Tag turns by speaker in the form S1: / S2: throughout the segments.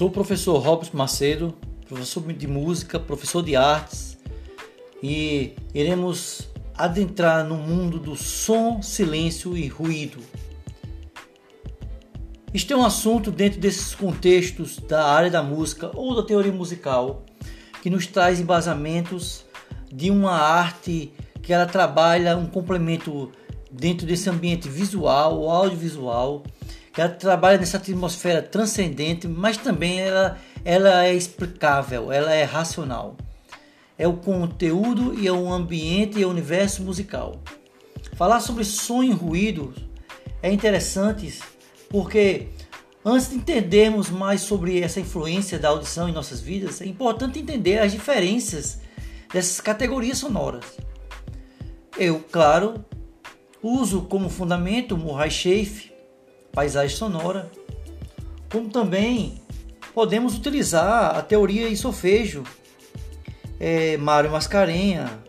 S1: Sou o professor Robert Macedo, professor de música, professor de artes e iremos adentrar no mundo do som, silêncio e ruído. Este é um assunto dentro desses contextos da área da música ou da teoria musical que nos traz embasamentos de uma arte que ela trabalha um complemento dentro desse ambiente visual audiovisual, ela trabalha nessa atmosfera transcendente, mas também ela, ela é explicável, ela é racional. É o conteúdo e é o ambiente e o universo musical. Falar sobre som e ruído é interessante porque antes de entendermos mais sobre essa influência da audição em nossas vidas, é importante entender as diferenças dessas categorias sonoras. Eu, claro, uso como fundamento Murray Schaff, paisagem sonora, como também podemos utilizar a teoria solfejo, é, Mário Mascarenha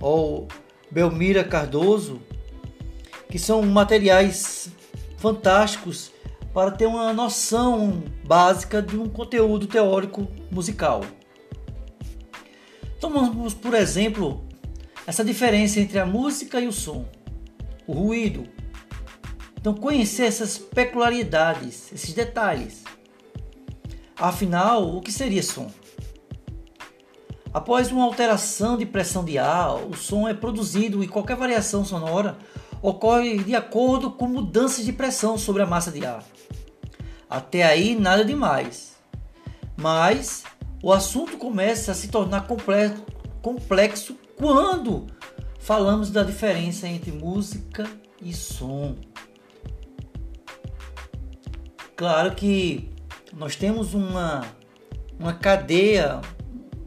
S1: ou Belmira Cardoso, que são materiais fantásticos para ter uma noção básica de um conteúdo teórico musical. Tomamos, por exemplo, essa diferença entre a música e o som, o ruído. Então, conhecer essas peculiaridades, esses detalhes. Afinal, o que seria som? Após uma alteração de pressão de ar, o som é produzido e qualquer variação sonora ocorre de acordo com mudanças de pressão sobre a massa de ar. Até aí, nada demais. Mas o assunto começa a se tornar complexo quando falamos da diferença entre música e som. Claro que nós temos uma, uma cadeia,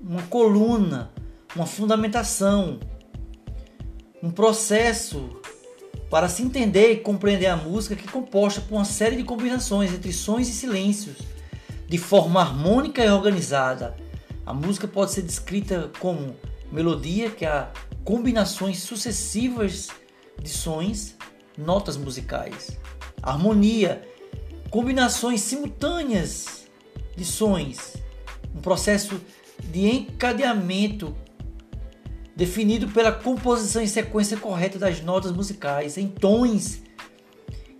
S1: uma coluna, uma fundamentação, um processo para se entender e compreender a música que é composta por uma série de combinações entre sons e silêncios, de forma harmônica e organizada. A música pode ser descrita como melodia, que é combinações sucessivas de sons, notas musicais. Harmonia, combinações simultâneas de sons, um processo de encadeamento definido pela composição em sequência correta das notas musicais em tons,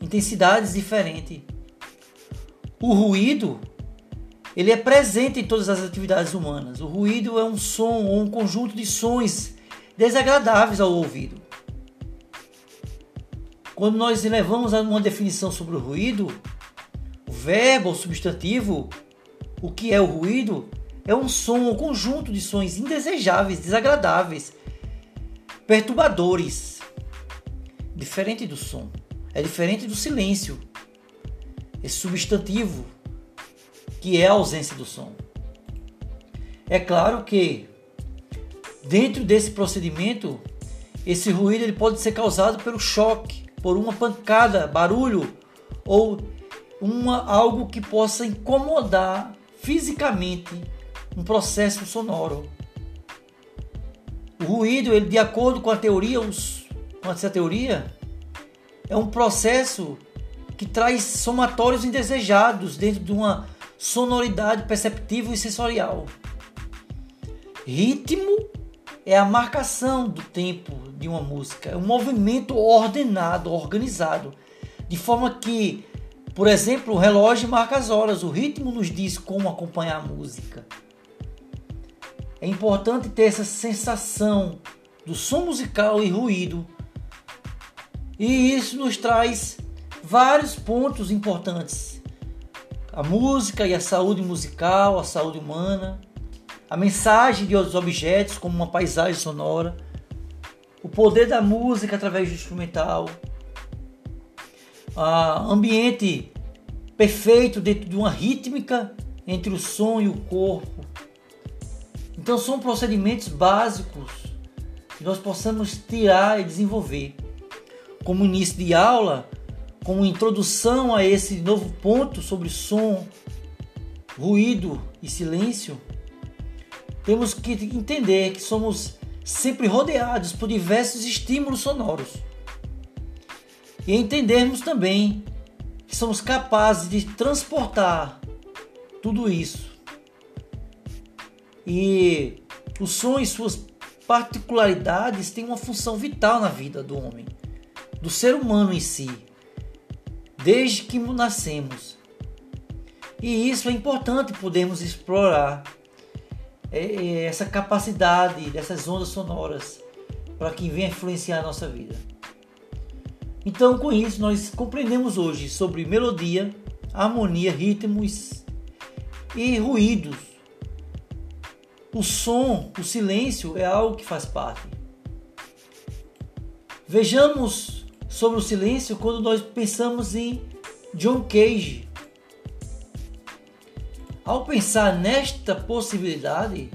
S1: intensidades diferentes. O ruído ele é presente em todas as atividades humanas. O ruído é um som ou um conjunto de sons desagradáveis ao ouvido. Quando nós levamos a uma definição sobre o ruído, verbo ou substantivo, o que é o ruído, é um som um conjunto de sons indesejáveis, desagradáveis, perturbadores. Diferente do som, é diferente do silêncio. Esse substantivo que é a ausência do som. É claro que dentro desse procedimento, esse ruído ele pode ser causado pelo choque, por uma pancada, barulho ou uma algo que possa incomodar fisicamente um processo sonoro. O ruído, ele de acordo com a teoria, os, com essa teoria, é um processo que traz somatórios indesejados dentro de uma sonoridade perceptível e sensorial. Ritmo é a marcação do tempo de uma música, é um movimento ordenado, organizado, de forma que, por exemplo, o relógio marca as horas, o ritmo nos diz como acompanhar a música. É importante ter essa sensação do som musical e ruído, e isso nos traz vários pontos importantes. A música e a saúde musical, a saúde humana, a mensagem de outros objetos, como uma paisagem sonora, o poder da música através do instrumental, a ambiente perfeito dentro de uma rítmica entre o som e o corpo. Então são procedimentos básicos que nós possamos tirar e desenvolver. Como início de aula, como introdução a esse novo ponto sobre som, ruído e silêncio, temos que entender que somos sempre rodeados por diversos estímulos sonoros. E entendermos também que somos capazes de transportar tudo isso. E o som e suas particularidades têm uma função vital na vida do homem, do ser humano em si, desde que nascemos. E isso é importante podermos explorar é, é, essa capacidade dessas ondas sonoras para que venha influenciar a nossa vida. Então, com isso, nós compreendemos hoje sobre melodia, harmonia, ritmos e ruídos. O som, o silêncio é algo que faz parte. Vejamos sobre o silêncio quando nós pensamos em John Cage. Ao pensar nesta possibilidade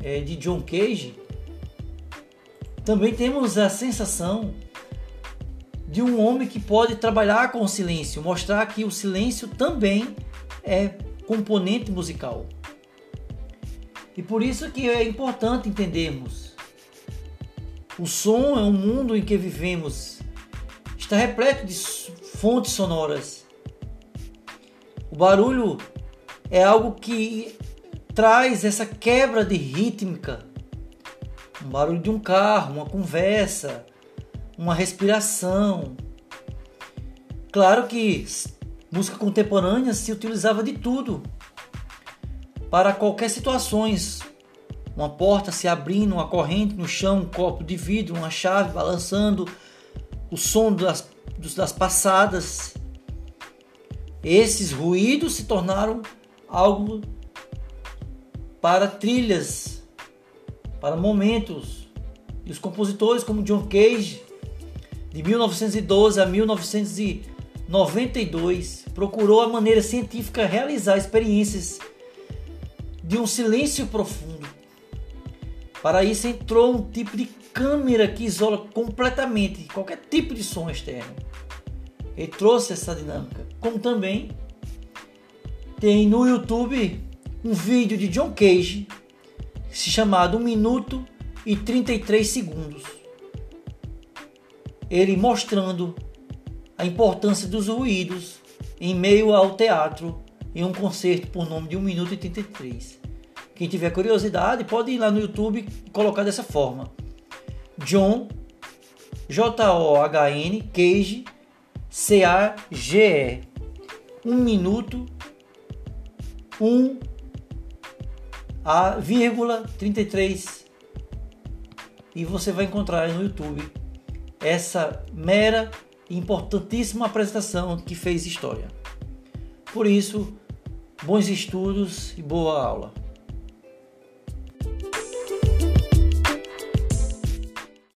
S1: é, de John Cage, também temos a sensação de um homem que pode trabalhar com o silêncio, mostrar que o silêncio também é componente musical. E por isso que é importante entendermos. O som é um mundo em que vivemos. Está repleto de fontes sonoras. O barulho é algo que traz essa quebra de rítmica. Um barulho de um carro, uma conversa, uma respiração. Claro que música contemporânea se utilizava de tudo para qualquer situações. Uma porta se abrindo, uma corrente no chão, um copo de vidro, uma chave balançando, o som das, das passadas. Esses ruídos se tornaram algo para trilhas, para momentos. E os compositores como John Cage de 1912 a 1992, procurou a maneira científica realizar experiências de um silêncio profundo. Para isso entrou um tipo de câmera que isola completamente qualquer tipo de som externo. Ele trouxe essa dinâmica. Como também tem no YouTube um vídeo de John Cage chamado 1 minuto e 33 segundos ele mostrando a importância dos ruídos em meio ao teatro em um concerto por nome de 1 minuto e 33. Quem tiver curiosidade pode ir lá no YouTube e colocar dessa forma. John J-O-H-N Cage C-A-G-E 1 minuto 1 a vírgula 33 e você vai encontrar no YouTube essa mera e importantíssima apresentação que fez história. Por isso, bons estudos e boa aula.